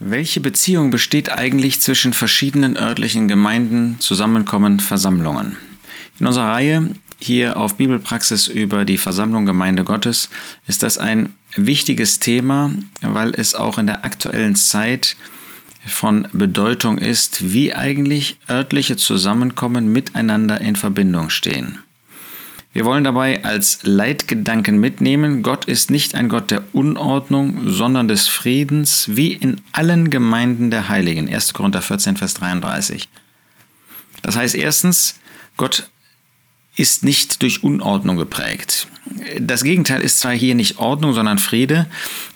Welche Beziehung besteht eigentlich zwischen verschiedenen örtlichen Gemeinden, Zusammenkommen, Versammlungen? In unserer Reihe hier auf Bibelpraxis über die Versammlung Gemeinde Gottes ist das ein wichtiges Thema, weil es auch in der aktuellen Zeit von Bedeutung ist, wie eigentlich örtliche Zusammenkommen miteinander in Verbindung stehen. Wir wollen dabei als Leitgedanken mitnehmen, Gott ist nicht ein Gott der Unordnung, sondern des Friedens, wie in allen Gemeinden der Heiligen. 1. Korinther 14, Vers 33. Das heißt erstens, Gott ist nicht durch Unordnung geprägt. Das Gegenteil ist zwar hier nicht Ordnung, sondern Friede,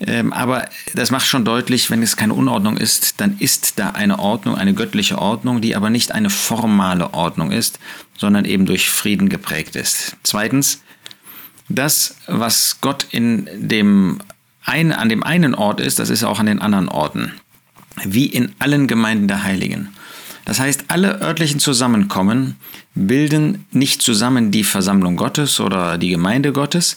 ähm, aber das macht schon deutlich, wenn es keine Unordnung ist, dann ist da eine Ordnung, eine göttliche Ordnung, die aber nicht eine formale Ordnung ist, sondern eben durch Frieden geprägt ist. Zweitens, das, was Gott in dem ein, an dem einen Ort ist, das ist auch an den anderen Orten. Wie in allen Gemeinden der Heiligen. Das heißt, alle örtlichen Zusammenkommen bilden nicht zusammen die Versammlung Gottes oder die Gemeinde Gottes,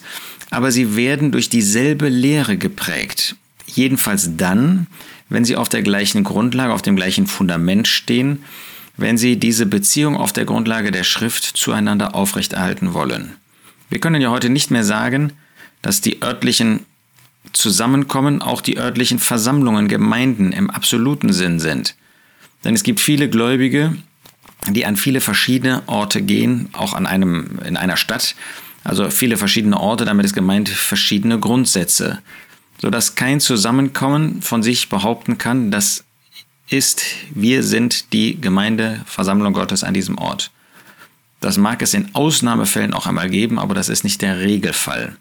aber sie werden durch dieselbe Lehre geprägt. Jedenfalls dann, wenn sie auf der gleichen Grundlage, auf dem gleichen Fundament stehen, wenn sie diese Beziehung auf der Grundlage der Schrift zueinander aufrechterhalten wollen. Wir können ja heute nicht mehr sagen, dass die örtlichen Zusammenkommen auch die örtlichen Versammlungen, Gemeinden im absoluten Sinn sind. Denn es gibt viele Gläubige, die an viele verschiedene Orte gehen, auch an einem, in einer Stadt. Also viele verschiedene Orte, damit ist gemeint verschiedene Grundsätze. Sodass kein Zusammenkommen von sich behaupten kann, das ist, wir sind die Gemeindeversammlung Gottes an diesem Ort. Das mag es in Ausnahmefällen auch einmal geben, aber das ist nicht der Regelfall.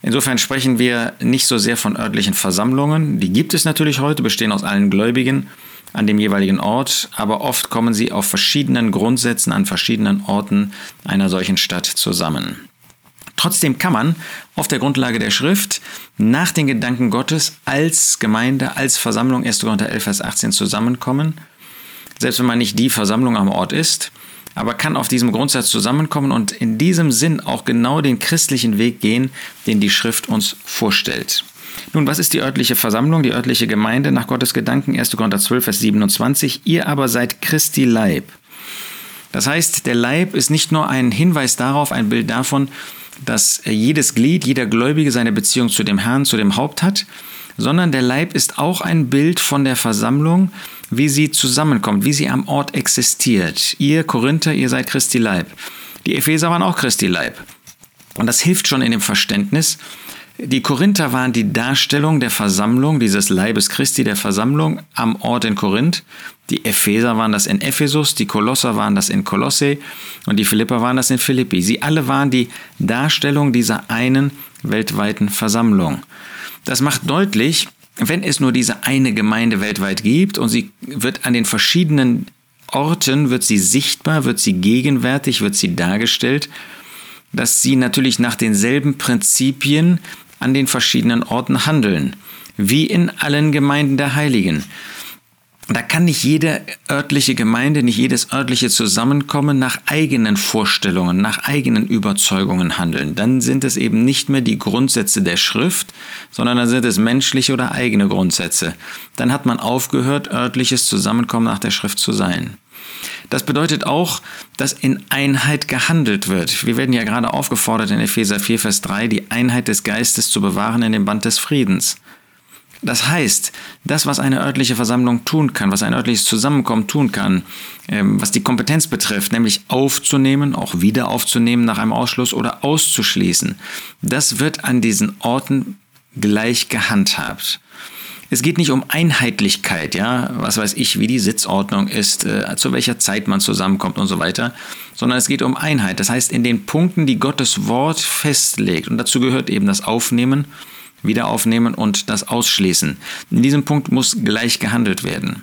Insofern sprechen wir nicht so sehr von örtlichen Versammlungen. Die gibt es natürlich heute, bestehen aus allen Gläubigen an dem jeweiligen Ort, aber oft kommen sie auf verschiedenen Grundsätzen an verschiedenen Orten einer solchen Stadt zusammen. Trotzdem kann man auf der Grundlage der Schrift nach den Gedanken Gottes als Gemeinde, als Versammlung 1. Korinther 11, Vers 18 zusammenkommen, selbst wenn man nicht die Versammlung am Ort ist, aber kann auf diesem Grundsatz zusammenkommen und in diesem Sinn auch genau den christlichen Weg gehen, den die Schrift uns vorstellt. Nun, was ist die örtliche Versammlung, die örtliche Gemeinde nach Gottes Gedanken? 1. Korinther 12, Vers 27. Ihr aber seid Christi Leib. Das heißt, der Leib ist nicht nur ein Hinweis darauf, ein Bild davon, dass jedes Glied, jeder Gläubige seine Beziehung zu dem Herrn, zu dem Haupt hat, sondern der Leib ist auch ein Bild von der Versammlung, wie sie zusammenkommt, wie sie am Ort existiert. Ihr Korinther, ihr seid Christi Leib. Die Epheser waren auch Christi Leib. Und das hilft schon in dem Verständnis, die Korinther waren die Darstellung der Versammlung, dieses Leibes Christi, der Versammlung am Ort in Korinth. Die Epheser waren das in Ephesus, die Kolosser waren das in Kolosse und die Philipper waren das in Philippi. Sie alle waren die Darstellung dieser einen weltweiten Versammlung. Das macht deutlich, wenn es nur diese eine Gemeinde weltweit gibt und sie wird an den verschiedenen Orten, wird sie sichtbar, wird sie gegenwärtig, wird sie dargestellt, dass sie natürlich nach denselben Prinzipien an den verschiedenen Orten handeln, wie in allen Gemeinden der Heiligen. Da kann nicht jede örtliche Gemeinde, nicht jedes örtliche Zusammenkommen nach eigenen Vorstellungen, nach eigenen Überzeugungen handeln. Dann sind es eben nicht mehr die Grundsätze der Schrift, sondern dann sind es menschliche oder eigene Grundsätze. Dann hat man aufgehört, örtliches Zusammenkommen nach der Schrift zu sein. Das bedeutet auch, dass in Einheit gehandelt wird. Wir werden ja gerade aufgefordert in Epheser 4, Vers 3, die Einheit des Geistes zu bewahren in dem Band des Friedens. Das heißt, das, was eine örtliche Versammlung tun kann, was ein örtliches Zusammenkommen tun kann, ähm, was die Kompetenz betrifft, nämlich aufzunehmen, auch wieder aufzunehmen nach einem Ausschluss oder auszuschließen, das wird an diesen Orten gleich gehandhabt. Es geht nicht um Einheitlichkeit, ja, was weiß ich, wie die Sitzordnung ist, äh, zu welcher Zeit man zusammenkommt und so weiter, sondern es geht um Einheit. Das heißt, in den Punkten, die Gottes Wort festlegt, und dazu gehört eben das Aufnehmen, Wiederaufnehmen und das Ausschließen. In diesem Punkt muss gleich gehandelt werden.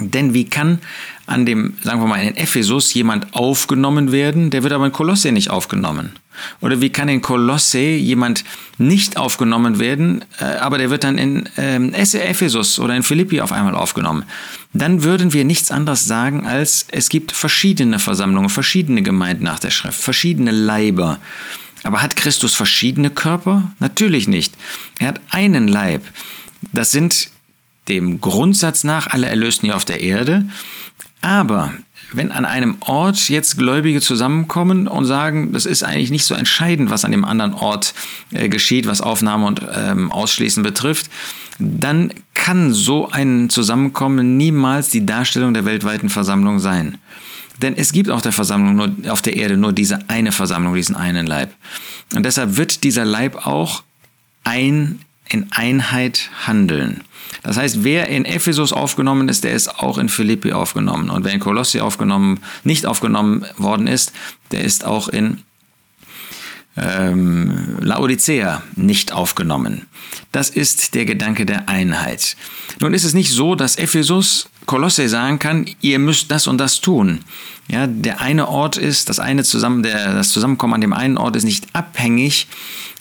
Denn wie kann an dem, sagen wir mal, in Ephesus jemand aufgenommen werden, der wird aber in Kolosse nicht aufgenommen? Oder wie kann in Kolosse jemand nicht aufgenommen werden, äh, aber der wird dann in ähm, Ephesus oder in Philippi auf einmal aufgenommen? Dann würden wir nichts anderes sagen, als es gibt verschiedene Versammlungen, verschiedene Gemeinden nach der Schrift, verschiedene Leiber. Aber hat Christus verschiedene Körper? Natürlich nicht. Er hat einen Leib. Das sind dem Grundsatz nach alle Erlösten hier auf der Erde. Aber wenn an einem Ort jetzt Gläubige zusammenkommen und sagen, das ist eigentlich nicht so entscheidend, was an dem anderen Ort äh, geschieht, was Aufnahme und ähm, Ausschließen betrifft, dann kann so ein Zusammenkommen niemals die Darstellung der weltweiten Versammlung sein. Denn es gibt auf der Versammlung nur, auf der Erde nur diese eine Versammlung, diesen einen Leib. Und deshalb wird dieser Leib auch ein, in Einheit handeln. Das heißt, wer in Ephesus aufgenommen ist, der ist auch in Philippi aufgenommen. Und wer in Kolossi aufgenommen, nicht aufgenommen worden ist, der ist auch in ähm, Laodicea nicht aufgenommen. Das ist der Gedanke der Einheit. Nun ist es nicht so, dass Ephesus Kolosse sagen kann, ihr müsst das und das tun. Ja, der eine Ort ist, das eine zusammen, der, das Zusammenkommen an dem einen Ort ist nicht abhängig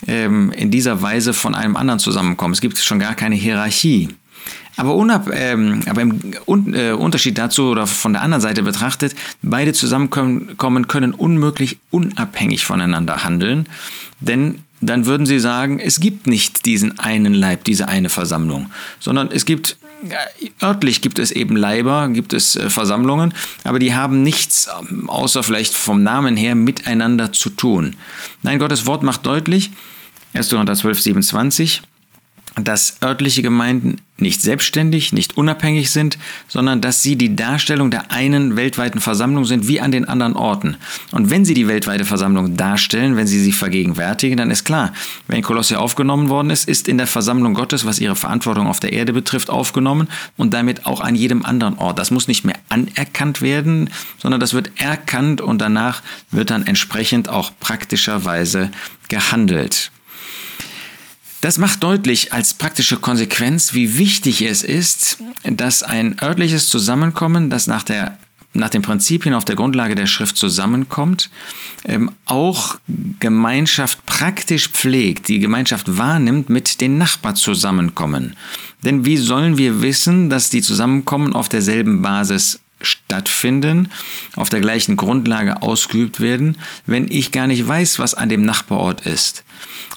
ähm, in dieser Weise von einem anderen Zusammenkommen. Es gibt schon gar keine Hierarchie. Aber, unab, ähm, aber im un, äh, Unterschied dazu oder von der anderen Seite betrachtet, beide Zusammenkommen können unmöglich unabhängig voneinander handeln, denn dann würden sie sagen, es gibt nicht diesen einen Leib, diese eine Versammlung, sondern es gibt örtlich gibt es eben Leiber, gibt es äh, Versammlungen, aber die haben nichts, ähm, außer vielleicht vom Namen her, miteinander zu tun. Nein, Gottes Wort macht deutlich, 1. Korinther 12, 27, dass örtliche Gemeinden nicht selbstständig, nicht unabhängig sind, sondern dass sie die Darstellung der einen weltweiten Versammlung sind, wie an den anderen Orten. Und wenn sie die weltweite Versammlung darstellen, wenn sie sie vergegenwärtigen, dann ist klar, wenn Kolosse aufgenommen worden ist, ist in der Versammlung Gottes, was ihre Verantwortung auf der Erde betrifft, aufgenommen und damit auch an jedem anderen Ort. Das muss nicht mehr anerkannt werden, sondern das wird erkannt und danach wird dann entsprechend auch praktischerweise gehandelt. Das macht deutlich als praktische Konsequenz, wie wichtig es ist, dass ein örtliches Zusammenkommen, das nach der nach den Prinzipien auf der Grundlage der Schrift zusammenkommt, ähm, auch Gemeinschaft praktisch pflegt, die Gemeinschaft wahrnimmt mit den Nachbarzusammenkommen. Denn wie sollen wir wissen, dass die Zusammenkommen auf derselben Basis stattfinden, auf der gleichen Grundlage ausgeübt werden, wenn ich gar nicht weiß, was an dem Nachbarort ist.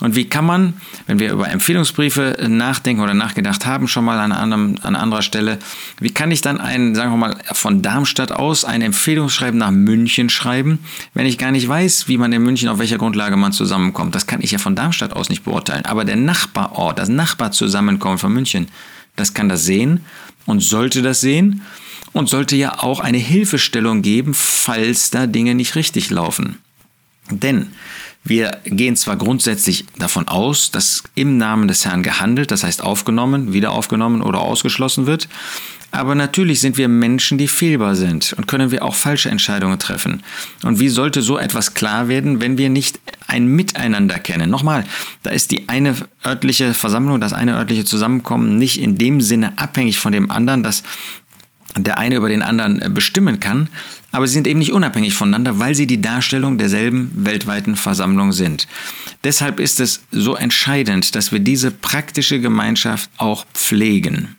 Und wie kann man, wenn wir über Empfehlungsbriefe nachdenken oder nachgedacht haben, schon mal an, einem, an anderer Stelle, wie kann ich dann einen, sagen wir mal, von Darmstadt aus ein Empfehlungsschreiben nach München schreiben, wenn ich gar nicht weiß, wie man in München, auf welcher Grundlage man zusammenkommt? Das kann ich ja von Darmstadt aus nicht beurteilen. Aber der Nachbarort, das Nachbarzusammenkommen von München, das kann das sehen und sollte das sehen und sollte ja auch eine Hilfestellung geben, falls da Dinge nicht richtig laufen. Denn wir gehen zwar grundsätzlich davon aus, dass im Namen des Herrn gehandelt, das heißt aufgenommen, wieder aufgenommen oder ausgeschlossen wird, aber natürlich sind wir Menschen, die fehlbar sind und können wir auch falsche Entscheidungen treffen. Und wie sollte so etwas klar werden, wenn wir nicht ein Miteinander kennen? Nochmal, da ist die eine örtliche Versammlung, das eine örtliche Zusammenkommen nicht in dem Sinne abhängig von dem anderen, dass der eine über den anderen äh, bestimmen kann, aber sie sind eben nicht unabhängig voneinander, weil sie die Darstellung derselben weltweiten Versammlung sind. Deshalb ist es so entscheidend, dass wir diese praktische Gemeinschaft auch pflegen.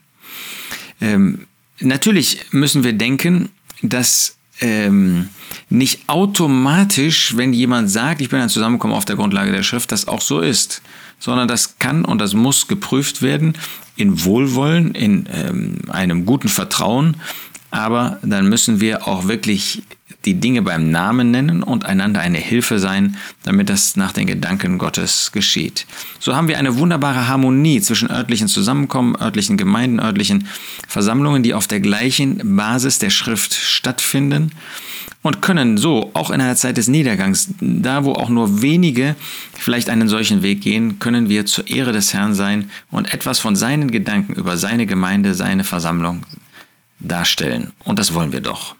Ähm, natürlich müssen wir denken, dass ähm, nicht automatisch, wenn jemand sagt, ich bin ein Zusammenkommen auf der Grundlage der Schrift, das auch so ist, sondern das kann und das muss geprüft werden in Wohlwollen, in ähm, einem guten Vertrauen, aber dann müssen wir auch wirklich die Dinge beim Namen nennen und einander eine Hilfe sein, damit das nach den Gedanken Gottes geschieht. So haben wir eine wunderbare Harmonie zwischen örtlichen Zusammenkommen, örtlichen Gemeinden, örtlichen Versammlungen, die auf der gleichen Basis der Schrift stattfinden und können so auch in einer Zeit des Niedergangs, da wo auch nur wenige vielleicht einen solchen Weg gehen, können wir zur Ehre des Herrn sein und etwas von seinen Gedanken über seine Gemeinde, seine Versammlung darstellen. Und das wollen wir doch.